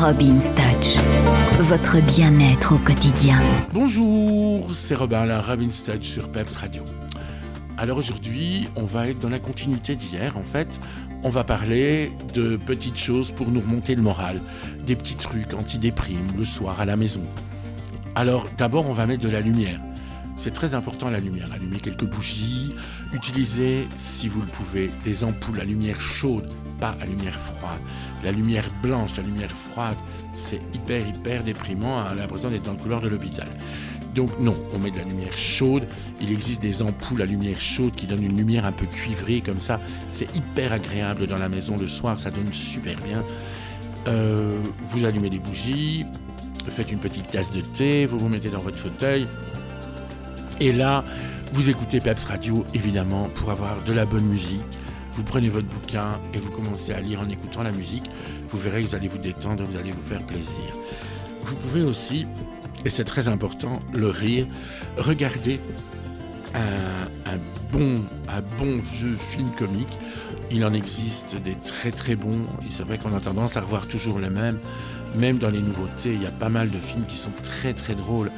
Robin's Touch, votre bien-être au quotidien. Bonjour, c'est Robin, Robin's Touch sur Peps Radio. Alors aujourd'hui, on va être dans la continuité d'hier. En fait, on va parler de petites choses pour nous remonter le moral, des petits trucs anti-déprime le soir à la maison. Alors d'abord, on va mettre de la lumière. C'est très important la lumière. Allumer quelques bougies, utiliser, si vous le pouvez, des ampoules à lumière chaude, pas à lumière froide. La lumière blanche, la lumière froide, c'est hyper, hyper déprimant. A l'impression d'être dans le couloir de l'hôpital. Donc non, on met de la lumière chaude. Il existe des ampoules à lumière chaude qui donnent une lumière un peu cuivrée comme ça. C'est hyper agréable dans la maison le soir, ça donne super bien. Euh, vous allumez des bougies, faites une petite tasse de thé, vous vous mettez dans votre fauteuil, et là, vous écoutez Peps Radio, évidemment, pour avoir de la bonne musique. Vous prenez votre bouquin et vous commencez à lire en écoutant la musique. Vous verrez que vous allez vous détendre, vous allez vous faire plaisir. Vous pouvez aussi, et c'est très important, le rire. Regarder un, bon, vieux film comique. Il en existe des très très bons. Et c'est vrai qu'on a tendance à revoir toujours les mêmes. Même dans les nouveautés, il y a pas mal de films qui sont très très drôles.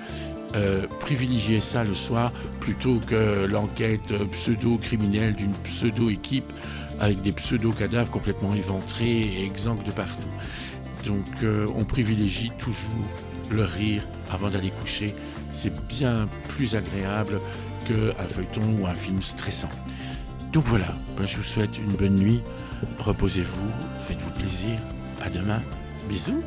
Euh, privilégier ça le soir plutôt que l'enquête pseudo-criminelle d'une pseudo-équipe avec des pseudo-cadavres complètement éventrés et exempts de partout. Donc euh, on privilégie toujours le rire avant d'aller coucher. C'est bien plus agréable qu'un feuilleton ou un film stressant. Donc voilà, ben, je vous souhaite une bonne nuit. Reposez-vous, faites-vous plaisir. À demain. Bisous.